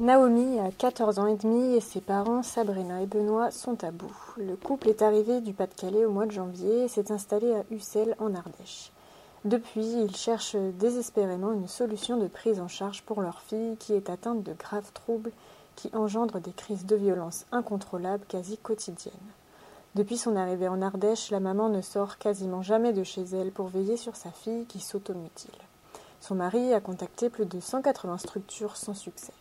Naomi a 14 ans et demi et ses parents, Sabrina et Benoît, sont à bout. Le couple est arrivé du Pas-de-Calais au mois de janvier et s'est installé à Ussel en Ardèche. Depuis, ils cherchent désespérément une solution de prise en charge pour leur fille qui est atteinte de graves troubles qui engendrent des crises de violence incontrôlables quasi quotidiennes. Depuis son arrivée en Ardèche, la maman ne sort quasiment jamais de chez elle pour veiller sur sa fille qui s'automutile. Son mari a contacté plus de 180 structures sans succès.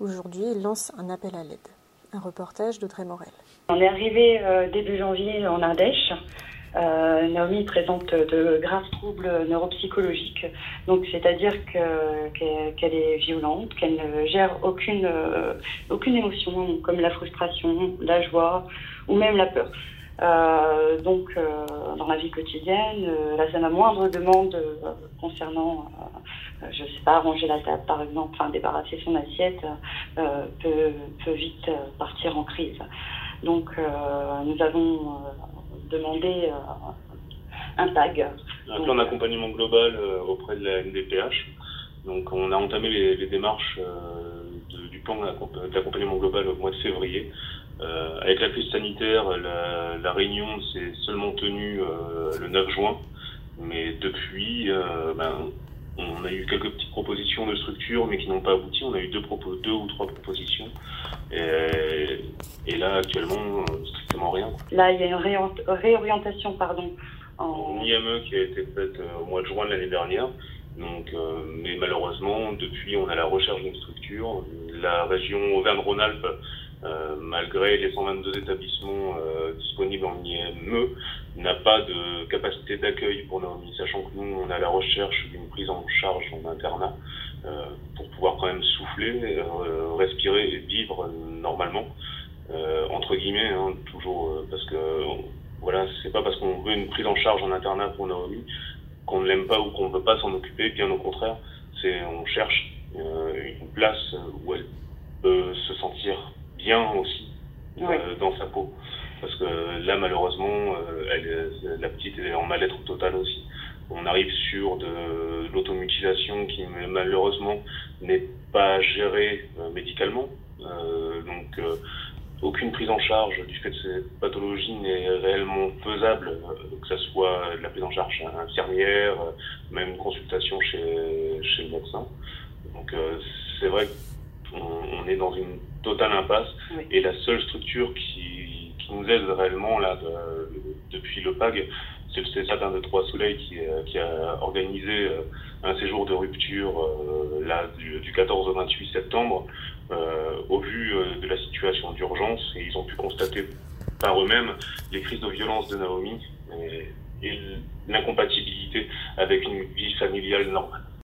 Aujourd'hui, il lance un appel à l'aide. Un reportage d'Audrey Morel. On est arrivé euh, début janvier en Ardèche. Euh, Naomi présente de graves troubles neuropsychologiques, donc c'est-à-dire qu'elle est violente, qu'elle ne gère aucune euh, aucune émotion comme la frustration, la joie ou même la peur. Euh, donc, euh, dans la vie quotidienne, euh, là, c'est ma moindre demande concernant, je sais pas, ranger la table, par exemple, enfin, débarrasser son assiette, peut, peut vite partir en crise. Donc, nous avons demandé un TAG. Un plan d'accompagnement global auprès de la NDPH. Donc, on a entamé les, les démarches du plan d'accompagnement global au mois de février. Euh, avec la crise sanitaire, la, la réunion s'est seulement tenue euh, le 9 juin, mais depuis, euh, ben, on a eu quelques petites propositions de structure, mais qui n'ont pas abouti. On a eu deux, propos, deux ou trois propositions. Et, et là, actuellement, strictement rien. Là, il y a une réorientation pardon, en IME qui a été faite au mois de juin de l'année dernière. Donc, mais malheureusement, depuis, on a la recherche d'une structure. La région Auvergne-Rhône-Alpes euh, malgré les 122 établissements euh, disponibles en IME, n'a pas de capacité d'accueil pour Naomi, sachant que nous, on a la recherche d'une prise en charge en internat euh, pour pouvoir quand même souffler, respirer et vivre normalement, entre guillemets, hein, toujours, parce que voilà, c'est pas parce qu'on veut une prise en charge en internat pour Naomi qu'on ne l'aime pas ou qu'on ne veut pas s'en occuper, bien au contraire, c'est on cherche une place où elle peut se sentir bien aussi euh, dans sa peau. Parce que là, malheureusement, euh, elle, la petite est en mal-être total aussi. On arrive sur de, l'automutilation qui malheureusement n'est pas gérée euh, médicalement. donc aucune prise en charge du fait de cette pathologie n'est réellement faisable, que ce soit la prise en charge infirmière, même une consultation chez, chez le médecin. Donc c'est vrai qu'on est dans une totale impasse. Et la seule structure qui, qui nous aide réellement là depuis le PAG, c'est le CESAD de Trois Soleils qui, euh, qui, a organisé euh, un séjour de rupture euh, là, du, du, 14 au 28 septembre au vu de la situation d'urgence et ils ont pu constater par eux-mêmes les crises de violence de Naomi et, et l'incompatibilité avec une vie familiale normale.